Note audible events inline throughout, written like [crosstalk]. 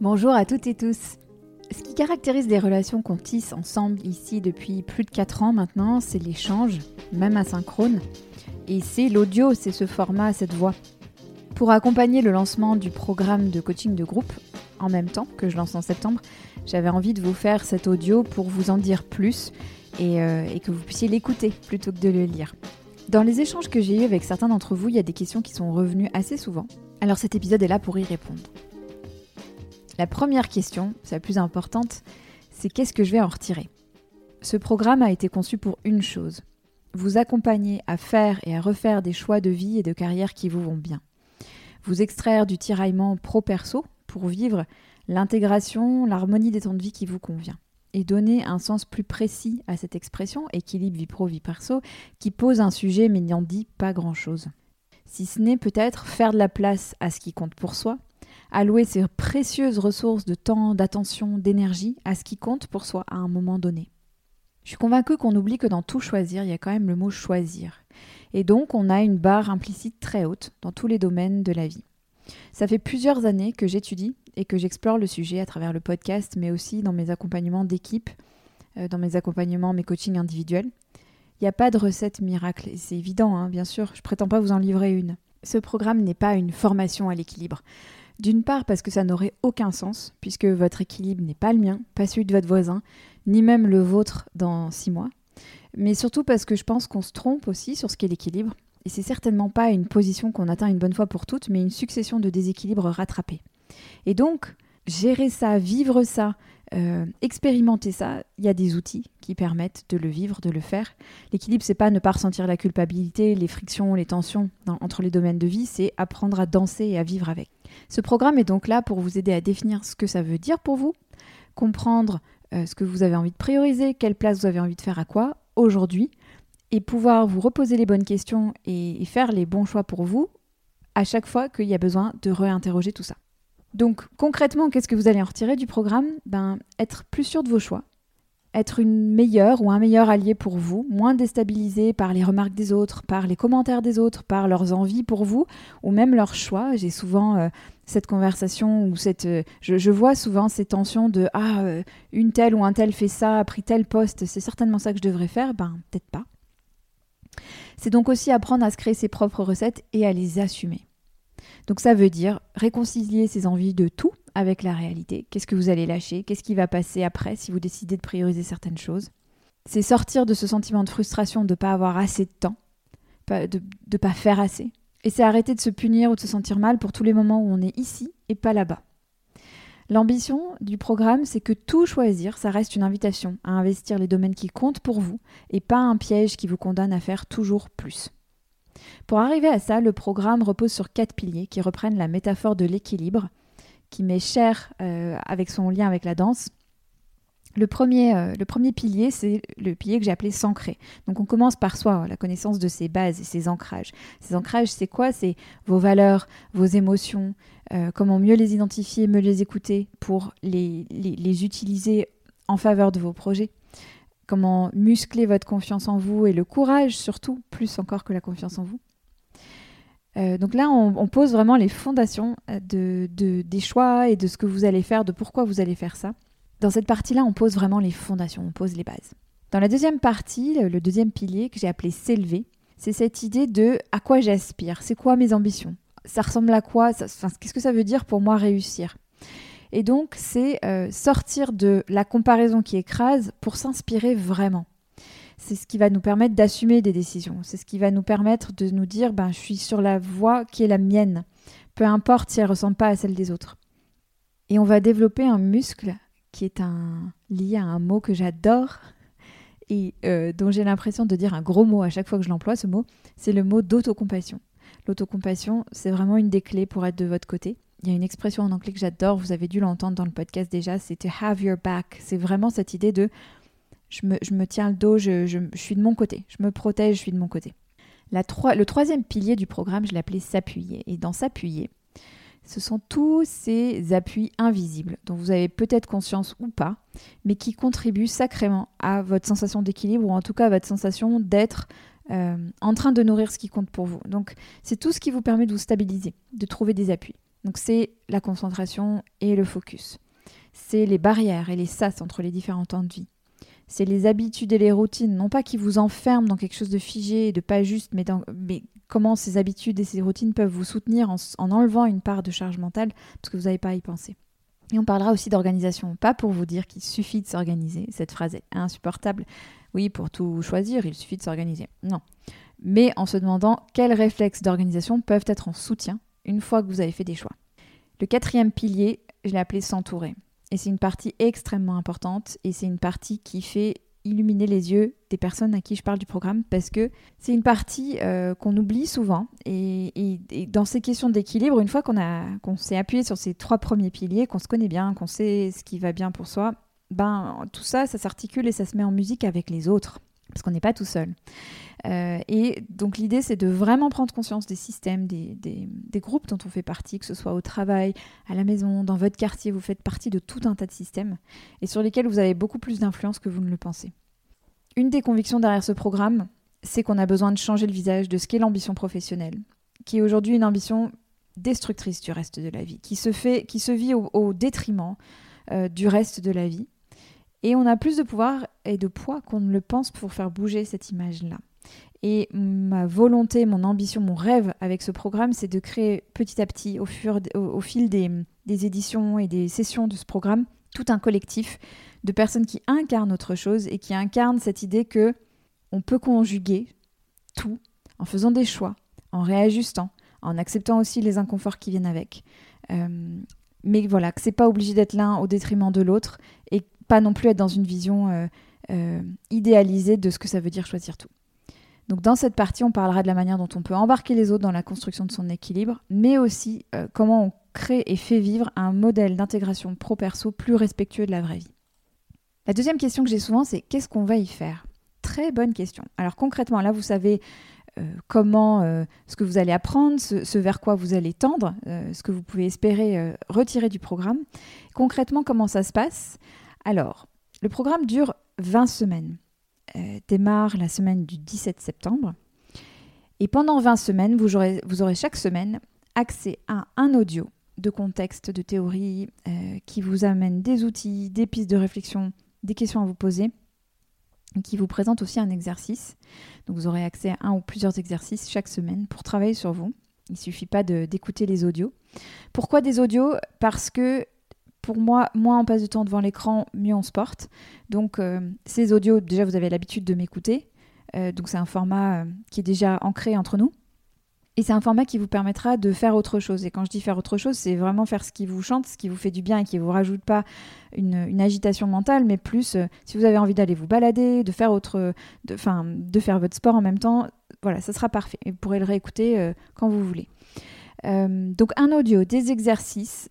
Bonjour à toutes et tous. Ce qui caractérise des relations qu'on tisse ensemble ici depuis plus de 4 ans maintenant, c'est l'échange, même asynchrone. Et c'est l'audio, c'est ce format, cette voix. Pour accompagner le lancement du programme de coaching de groupe, en même temps que je lance en septembre, j'avais envie de vous faire cet audio pour vous en dire plus et, euh, et que vous puissiez l'écouter plutôt que de le lire. Dans les échanges que j'ai eus avec certains d'entre vous, il y a des questions qui sont revenues assez souvent. Alors cet épisode est là pour y répondre. La première question, c'est la plus importante, c'est qu'est-ce que je vais en retirer? Ce programme a été conçu pour une chose, vous accompagner à faire et à refaire des choix de vie et de carrière qui vous vont bien. Vous extraire du tiraillement pro-perso pour vivre l'intégration, l'harmonie des temps de vie qui vous convient. Et donner un sens plus précis à cette expression, équilibre vie pro-vie perso, qui pose un sujet mais n'en dit pas grand-chose. Si ce n'est peut-être faire de la place à ce qui compte pour soi, allouer ses précieuses ressources de temps, d'attention, d'énergie à ce qui compte pour soi à un moment donné. Je suis convaincue qu'on oublie que dans tout choisir, il y a quand même le mot choisir. Et donc, on a une barre implicite très haute dans tous les domaines de la vie. Ça fait plusieurs années que j'étudie et que j'explore le sujet à travers le podcast, mais aussi dans mes accompagnements d'équipe, euh, dans mes accompagnements, mes coachings individuels. Il n'y a pas de recette miracle, et c'est évident, hein, bien sûr, je prétends pas vous en livrer une. Ce programme n'est pas une formation à l'équilibre. D'une part parce que ça n'aurait aucun sens, puisque votre équilibre n'est pas le mien, pas celui de votre voisin, ni même le vôtre dans six mois. Mais surtout parce que je pense qu'on se trompe aussi sur ce qu'est l'équilibre. Et c'est certainement pas une position qu'on atteint une bonne fois pour toutes, mais une succession de déséquilibres rattrapés. Et donc, gérer ça, vivre ça, euh, expérimenter ça, il y a des outils qui permettent de le vivre, de le faire. L'équilibre, c'est pas ne pas ressentir la culpabilité, les frictions, les tensions entre les domaines de vie, c'est apprendre à danser et à vivre avec. Ce programme est donc là pour vous aider à définir ce que ça veut dire pour vous, comprendre euh, ce que vous avez envie de prioriser, quelle place vous avez envie de faire à quoi aujourd'hui, et pouvoir vous reposer les bonnes questions et faire les bons choix pour vous à chaque fois qu'il y a besoin de réinterroger tout ça. Donc concrètement, qu'est-ce que vous allez en retirer du programme? Ben être plus sûr de vos choix, être une meilleure ou un meilleur allié pour vous, moins déstabilisé par les remarques des autres, par les commentaires des autres, par leurs envies pour vous ou même leurs choix. J'ai souvent euh, cette conversation ou cette, euh, je, vois souvent ces tensions de ah euh, une telle ou un tel fait ça, a pris tel poste, c'est certainement ça que je devrais faire. Ben peut-être pas. C'est donc aussi apprendre à se créer ses propres recettes et à les assumer. Donc ça veut dire réconcilier ses envies de tout avec la réalité. Qu'est-ce que vous allez lâcher? Qu'est-ce qui va passer après si vous décidez de prioriser certaines choses? C'est sortir de ce sentiment de frustration de ne pas avoir assez de temps, de ne pas faire assez. Et c'est arrêter de se punir ou de se sentir mal pour tous les moments où on est ici et pas là-bas. L'ambition du programme, c'est que tout choisir, ça reste une invitation à investir les domaines qui comptent pour vous et pas un piège qui vous condamne à faire toujours plus. Pour arriver à ça, le programme repose sur quatre piliers qui reprennent la métaphore de l'équilibre, qui m'est cher euh, avec son lien avec la danse. Le premier, euh, le premier pilier, c'est le pilier que j'ai appelé s'ancrer. Donc on commence par soi, la connaissance de ses bases et ses ancrages. Ces ancrages, c'est quoi? C'est vos valeurs, vos émotions, euh, comment mieux les identifier, mieux les écouter pour les utiliser en faveur de vos projets comment muscler votre confiance en vous et le courage surtout, plus encore que la confiance en vous. Euh, donc là, on, pose vraiment les fondations euh, de, des choix et de ce que vous allez faire, de pourquoi vous allez faire ça. Dans cette partie-là, on pose vraiment les fondations, on pose les bases. Dans la deuxième partie, le deuxième pilier que j'ai appelé s'élever, c'est cette idée de à quoi j'aspire, c'est quoi mes ambitions, ça ressemble à quoi, qu'est-ce que ça veut dire pour moi réussir? Et donc, c'est euh, sortir de la comparaison qui écrase pour s'inspirer vraiment. C'est ce qui va nous permettre d'assumer des décisions. C'est ce qui va nous permettre de nous dire, ben, je suis sur la voie qui est la mienne, peu importe si elle ne ressemble pas à celle des autres. Et on va développer un muscle qui est un, lié à un mot que j'adore et euh, dont j'ai l'impression de dire un gros mot à chaque fois que je l'emploie, ce mot, c'est le mot d'autocompassion. L'autocompassion, c'est vraiment une des clés pour être de votre côté. Il y a une expression en anglais que j'adore, vous avez dû l'entendre dans le podcast déjà, c'est to have your back. C'est vraiment cette idée de je me, tiens le dos, je, suis de mon côté, je me protège, je suis de mon côté. Le troisième pilier du programme, je l'appelais s'appuyer. Et dans s'appuyer, ce sont tous ces appuis invisibles dont vous avez peut-être conscience ou pas, mais qui contribuent sacrément à votre sensation d'équilibre ou en tout cas à votre sensation d'être euh, en train de nourrir ce qui compte pour vous. Donc c'est tout ce qui vous permet de vous stabiliser, de trouver des appuis. Donc c'est la concentration et le focus. C'est les barrières et les sas entre les différents temps de vie. C'est les habitudes et les routines, non pas qui vous enferment dans quelque chose de figé et de pas juste, mais, comment ces habitudes et ces routines peuvent vous soutenir en, en enlevant une part de charge mentale, parce que vous n'avez pas à y penser. Et on parlera aussi d'organisation, pas pour vous dire qu'il suffit de s'organiser, cette phrase est insupportable. Oui, pour tout choisir, il suffit de s'organiser. Non. Mais en se demandant quels réflexes d'organisation peuvent être en soutien une fois que vous avez fait des choix. Le quatrième pilier, je l'ai appelé s'entourer. Et c'est une partie extrêmement importante et c'est une partie qui fait illuminer les yeux des personnes à qui je parle du programme parce que c'est une partie euh, qu'on oublie souvent et, dans ces questions d'équilibre, une fois qu'on s'est appuyé sur ces trois premiers piliers, qu'on se connaît bien, qu'on sait ce qui va bien pour soi, ben tout ça, ça s'articule et ça se met en musique avec les autres parce qu'on n'est pas tout seul. Euh, et donc l'idée, c'est de vraiment prendre conscience des systèmes, des, groupes dont on fait partie, que ce soit au travail, à la maison, dans votre quartier, vous faites partie de tout un tas de systèmes, et sur lesquels vous avez beaucoup plus d'influence que vous ne le pensez. Une des convictions derrière ce programme, c'est qu'on a besoin de changer le visage de ce qu'est l'ambition professionnelle, qui est aujourd'hui une ambition destructrice du reste de la vie, qui se, fait, qui se vit au, détriment euh, du reste de la vie. Et on a plus de pouvoir et de poids qu'on ne le pense pour faire bouger cette image-là. Et ma volonté, mon ambition, mon rêve avec ce programme, c'est de créer petit à petit, au, fil des, éditions et des sessions de ce programme, tout un collectif de personnes qui incarnent autre chose et qui incarnent cette idée que on peut conjuguer tout en faisant des choix, en réajustant, en acceptant aussi les inconforts qui viennent avec. Euh, mais voilà, que c'est pas obligé d'être l'un au détriment de l'autre et pas non plus être dans une vision euh, euh, idéalisée de ce que ça veut dire choisir tout. Donc dans cette partie, on parlera de la manière dont on peut embarquer les autres dans la construction de son équilibre, mais aussi euh, comment on crée et fait vivre un modèle d'intégration pro-perso plus respectueux de la vraie vie. La deuxième question que j'ai souvent, c'est qu'est-ce qu'on va y faire? Très bonne question. Alors concrètement, là, vous savez euh, comment, euh, ce que vous allez apprendre, ce, vers quoi vous allez tendre, ce que vous pouvez espérer retirer du programme. Concrètement, comment ça se passe? Alors, le programme dure 20 semaines. Euh, démarre la semaine du 17 septembre. Et pendant 20 semaines, vous aurez, vous aurez chaque semaine accès à un audio de contexte, de théorie, euh, qui vous amène des outils, des pistes de réflexion, des questions à vous poser, qui vous présente aussi un exercice. Donc vous aurez accès à un ou plusieurs exercices chaque semaine pour travailler sur vous. Il ne suffit pas d'écouter les audios. Pourquoi des audios? Parce que pour moi, moins on passe de temps devant l'écran, mieux on se porte. Donc euh, ces audios, déjà vous avez l'habitude de m'écouter. Euh, donc c'est un format euh, qui est déjà ancré entre nous. Et c'est un format qui vous permettra de faire autre chose. Et quand je dis faire autre chose, c'est vraiment faire ce qui vous chante, ce qui vous fait du bien et qui ne vous rajoute pas une, agitation mentale, mais plus si vous avez envie d'aller vous balader, de faire autre, de, de faire votre sport en même temps, voilà, ça sera parfait. Et vous pourrez le réécouter quand vous voulez. donc un audio, des exercices,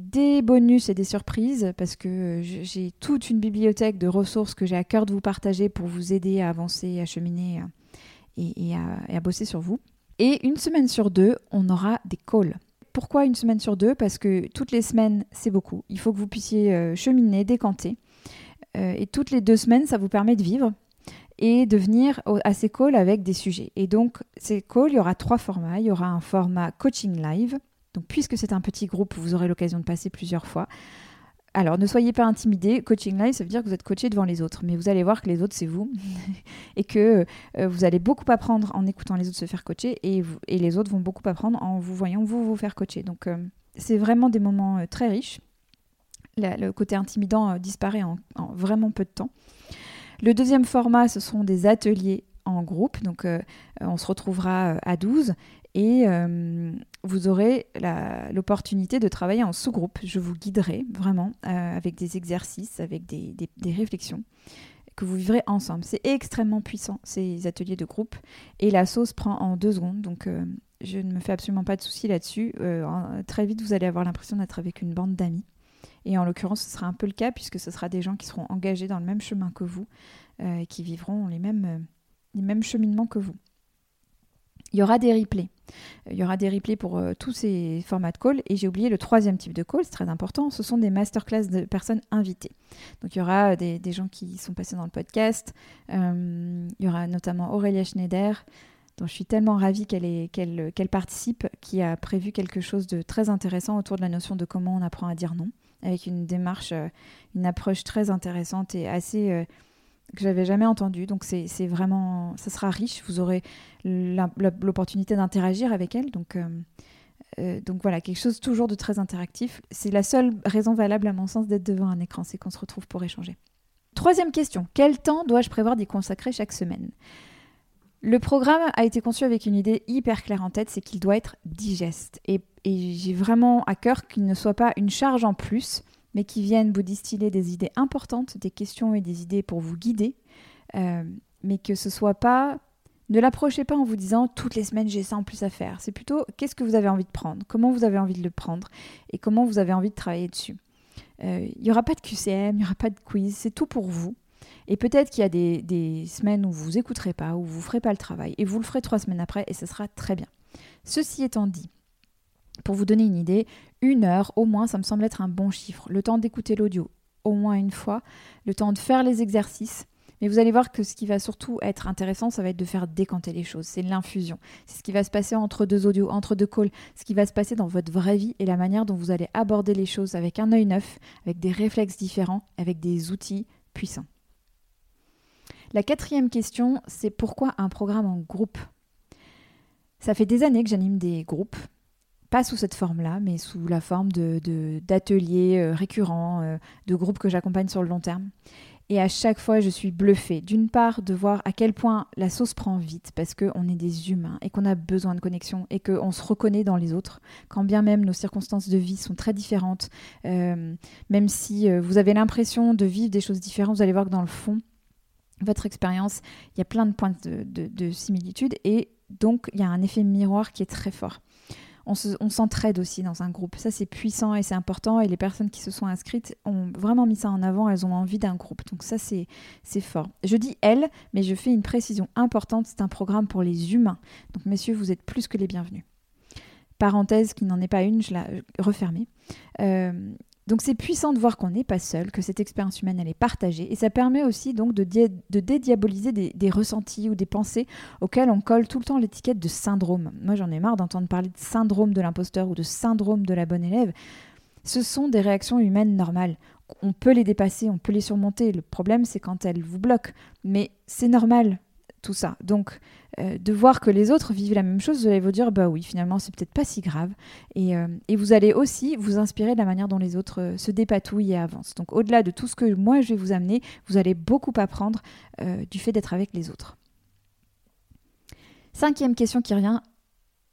des bonus et des surprises parce que j'ai toute une bibliothèque de ressources que j'ai à cœur de vous partager pour vous aider à avancer, à cheminer et, à, bosser sur vous. Et une semaine sur deux, on aura des calls. Pourquoi une semaine sur deux? Parce que toutes les semaines, c'est beaucoup. Il faut que vous puissiez euh, cheminer, décanter. Euh, et toutes les deux semaines, ça vous permet de vivre et de venir à ces calls avec des sujets. Et donc, ces calls, il y aura trois formats. Il y aura un format coaching live donc puisque c'est un petit groupe, vous aurez l'occasion de passer plusieurs fois. Alors ne soyez pas intimidés, coaching live, ça veut dire que vous êtes coaché devant les autres, mais vous allez voir que les autres, c'est vous, [laughs] et que euh, vous allez beaucoup apprendre en écoutant les autres se faire coacher, et, les autres vont beaucoup apprendre en vous voyant vous vous faire coacher. Donc euh, c'est vraiment des moments euh, très riches. le côté intimidant disparaît en, vraiment peu de temps. Le deuxième format, ce sont des ateliers groupe, donc on se retrouvera à 12 et euh, vous aurez l'opportunité de travailler en sous-groupe. Je vous guiderai vraiment euh, avec des exercices, avec des, réflexions que vous vivrez ensemble. C'est extrêmement puissant, ces ateliers de groupe. Et la sauce prend en deux secondes. Donc, euh, je ne me fais absolument pas de soucis là-dessus. très vite, vous allez avoir l'impression d'être avec une bande d'amis. Et en l'occurrence, ce sera un peu le cas puisque ce sera des gens qui seront engagés dans le même chemin que vous et qui vivront les mêmes, les mêmes cheminements que vous. Il y aura des replays. Il y aura des replays pour euh, tous ces formats de call. Et j'ai oublié le troisième type de call, c'est très important, ce sont des masterclass de personnes invitées. Donc il y aura des, gens qui sont passés dans le podcast. Euh, il y aura notamment Aurélia Schneider, dont je suis tellement ravie qu'elle participe, qui a prévu quelque chose de très intéressant autour de la notion de comment on apprend à dire non, avec une démarche, euh, une approche très intéressante et assez que j'avais jamais entendue. Donc c'est vraiment, ça sera riche. Vous aurez l'opportunité d'interagir avec elle. Donc euh, donc voilà, quelque chose toujours de très interactif. C'est la seule raison valable à mon sens d'être devant un écran, c'est qu'on se retrouve pour échanger. Troisième question, quel temps dois-je prévoir d'y consacrer chaque semaine? Le programme a été conçu avec une idée hyper claire en tête, c'est qu'il doit être digeste. Et, j'ai vraiment à cœur qu'il ne soit pas une charge en plus, mais qu'il vienne vous distiller des idées importantes, des questions et des idées pour vous guider, euh, mais que ce soit pas ne l'approchez pas en vous disant toutes les semaines j'ai ça en plus à faire. C'est plutôt qu'est-ce que vous avez envie de prendre, comment vous avez envie de le prendre? Et comment vous avez envie de travailler dessus? Euh, il n'y aura pas de QCM, il n'y aura pas de quiz, c'est tout pour vous. Et peut-être qu'il y a des, semaines où vous écouterez pas, où vous ne ferez pas le travail, et vous le ferez trois semaines après, et ce sera très bien. Ceci étant dit, pour vous donner une idée, une heure au moins, ça me semble être un bon chiffre. Le temps d'écouter l'audio au moins une fois, le temps de faire les exercices, mais vous allez voir que ce qui va surtout être intéressant, ça va être de faire décanter les choses. C'est l'infusion. C'est ce qui va se passer entre deux audios, entre deux calls, ce qui va se passer dans votre vraie vie et la manière dont vous allez aborder les choses avec un œil neuf, avec des réflexes différents, avec des outils puissants. La quatrième question, c'est pourquoi un programme en groupe? Ça fait des années que j'anime des groupes, pas sous cette forme-là, mais sous la forme d'ateliers de, euh, récurrents, euh, de groupes que j'accompagne sur le long terme. Et à chaque fois, je suis bluffée, d'une part, de voir à quel point la sauce prend vite, parce qu'on est des humains et qu'on a besoin de connexion et qu'on se reconnaît dans les autres, quand bien même nos circonstances de vie sont très différentes, euh, même si vous avez l'impression de vivre des choses différentes, vous allez voir que dans le fond, votre expérience, il y a plein de points de, de similitude et donc il y a un effet miroir qui est très fort on s'entraide aussi dans un groupe. Ça, c'est puissant et c'est important. Et les personnes qui se sont inscrites ont vraiment mis ça en avant. Elles ont envie d'un groupe. Donc ça, c'est fort. Je dis elles, mais je fais une précision importante. C'est un programme pour les humains. Donc messieurs, vous êtes plus que les bienvenus. Parenthèse qui n'en est pas une, je la refermée. Euh, donc c'est puissant de voir qu'on n'est pas seul, que cette expérience humaine elle est partagée et ça permet aussi donc de, dédiaboliser des, ressentis ou des pensées auxquelles on colle tout le temps l'étiquette de syndrome. Moi j'en ai marre d'entendre parler de syndrome de l'imposteur ou de syndrome de la bonne élève. Ce sont des réactions humaines normales. On peut les dépasser, on peut les surmonter. Le problème c'est quand elles vous bloquent. Mais c'est normal tout ça. Donc, euh, de voir que les autres vivent la même chose, vous allez vous dire, bah oui, finalement, c'est peut-être pas si grave. Et, euh, vous allez aussi vous inspirer de la manière dont les autres euh, se dépatouillent et avancent. Donc, au-delà de tout ce que moi, je vais vous amener, vous allez beaucoup apprendre du fait d'être avec les autres. Cinquième question qui revient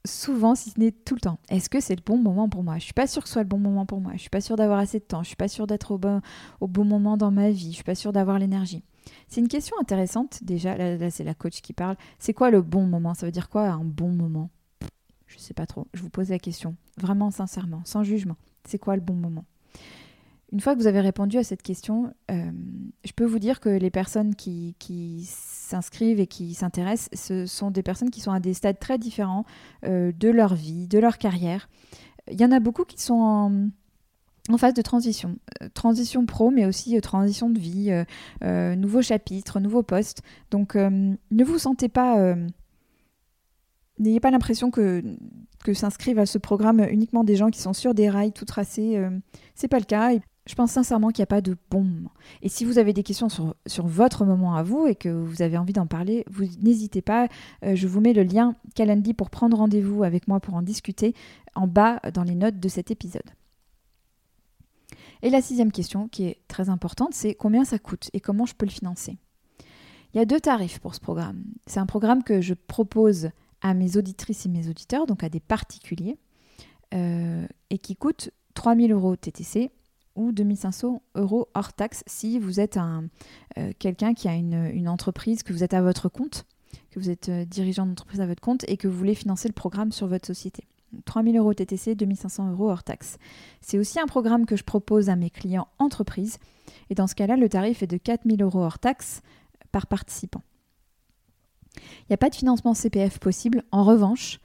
souvent, si ce n'est tout le temps. Est-ce que c'est le bon moment pour moi? Je suis pas sûre que ce soit le bon moment pour moi. Je suis pas sûre d'avoir assez de temps. Je suis pas sûre d'être au bon, moment dans ma vie. Je suis pas sûre d'avoir l'énergie. C'est une question intéressante déjà. Là, c'est la coach qui parle. C'est quoi le bon moment? Ça veut dire quoi un bon moment? Je sais pas trop. Je vous pose la question. Vraiment sincèrement, sans jugement. C'est quoi le bon moment? Une fois que vous avez répondu à cette question, euh, je peux vous dire que les personnes qui, s'inscrivent et qui s'intéressent, ce sont des personnes qui sont à des stades très différents euh, de leur vie, de leur carrière. Il y en a beaucoup qui sont en, en phase de transition. Euh, transition pro, mais aussi euh, transition de vie, euh, nouveau chapitre, nouveau poste. Donc ne vous sentez pas... N'ayez pas l'impression que, s'inscrivent à ce programme uniquement des gens qui sont sur des rails tout tracés. c'est pas le cas. je pense sincèrement qu'il n'y a pas de bon moment. Et si vous avez des questions sur, sur votre moment à vous et que vous avez envie d'en parler, vous n'hésitez pas. je vous mets le lien Calendly pour prendre rendez-vous avec moi pour en discuter en bas dans les notes de cet épisode. Et la sixième question, qui est très importante, c'est combien ça coûte et comment je peux le financer? Il y a deux tarifs pour ce programme. C'est un programme que je propose à mes auditrices et mes auditeurs, donc à des particuliers, euh, et qui coûte 3000 euros TTC ou 2500 euros hors taxe si vous êtes euh, quelqu'un qui a une, entreprise, que vous êtes à votre compte, que vous êtes euh, dirigeant d'entreprise à votre compte et que vous voulez financer le programme sur votre société. 3000 euros TTC, 2500 euros hors taxe. C'est aussi un programme que je propose à mes clients entreprises. Et dans ce cas-là, le tarif est de 4000 euros hors taxe par participant. Il n'y a pas de financement CPF possible. En revanche,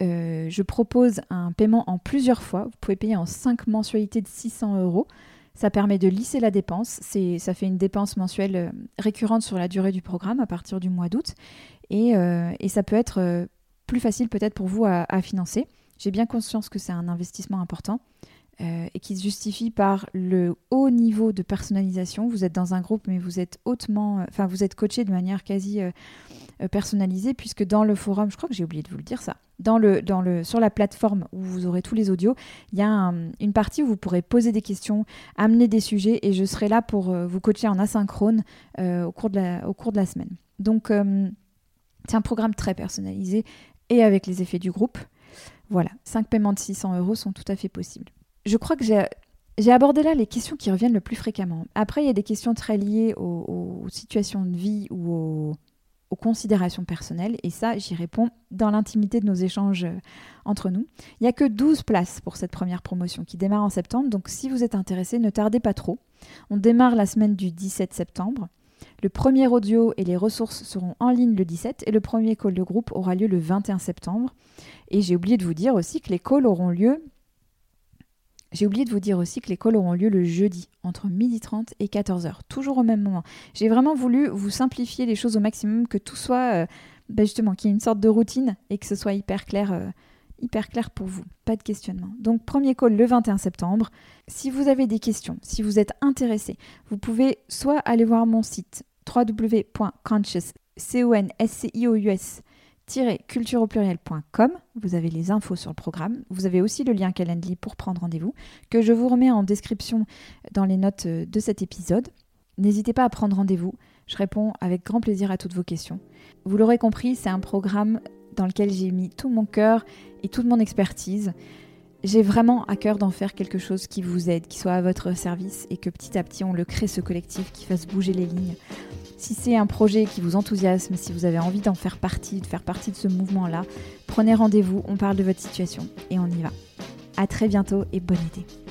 euh, je propose un paiement en plusieurs fois. Vous pouvez payer en 5 mensualités de 600 euros. Ça permet de lisser la dépense. Ça fait une dépense mensuelle euh, récurrente sur la durée du programme à partir du mois d'août. Et, euh, ça peut être euh, plus facile peut-être pour vous à financer. J'ai bien conscience que c'est un investissement important. Euh, et qui se justifie par le haut niveau de personnalisation. Vous êtes dans un groupe, mais vous êtes hautement, euh, enfin vous êtes coaché de manière quasi euh, personnalisée, puisque dans le forum, je crois que j'ai oublié de vous le dire ça, dans le, dans le, sur la plateforme où vous aurez tous les audios, il y a une partie où vous pourrez poser des questions, amener des sujets, et je serai là pour vous coacher en asynchrone au, cours de la, au cours de la semaine. Donc c'est un programme très personnalisé et avec les effets du groupe. Voilà, 5 paiements de 600 euros sont tout à fait possibles je crois que j'ai abordé là les questions qui reviennent le plus fréquemment. Après, il y a des questions très liées aux, situations de vie ou aux, considérations personnelles. Et ça, j'y réponds dans l'intimité de nos échanges euh, entre nous. Il n'y a que 12 places pour cette première promotion qui démarre en septembre. Donc si vous êtes intéressé, ne tardez pas trop. On démarre la semaine du 17 septembre. Le premier audio et les ressources seront en ligne le 17 et le premier call de groupe aura lieu le 21 septembre. Et j'ai oublié de vous dire aussi que les calls auront lieu j'ai oublié de vous dire aussi que les calls auront lieu le jeudi, entre 12h30 et 14h, toujours au même moment. J'ai vraiment voulu vous simplifier les choses au maximum, que tout soit, euh, ben justement, qu'il y ait une sorte de routine et que ce soit hyper clair, euh, hyper clair pour vous. Pas de questionnement. Donc, premier call le 21 septembre. Si vous avez des questions, si vous êtes intéressé, vous pouvez soit aller voir mon site www.conscious, c o n s c i o u s culture-au-pluriel.com. Vous avez les infos sur le programme. Vous avez aussi le lien Calendly pour prendre rendez-vous, que je vous remets en description dans les notes de cet épisode. N'hésitez pas à prendre rendez-vous. Je réponds avec grand plaisir à toutes vos questions. Vous l'aurez compris, c'est un programme dans lequel j'ai mis tout mon cœur et toute mon expertise. J'ai vraiment à cœur d'en faire quelque chose qui vous aide, qui soit à votre service et que petit à petit on le crée ce collectif qui fasse bouger les lignes si c'est un projet qui vous enthousiasme, si vous avez envie d'en faire partie, de faire partie de ce mouvement-là, prenez rendez-vous, on parle de votre situation et on y va. À très bientôt et bon été.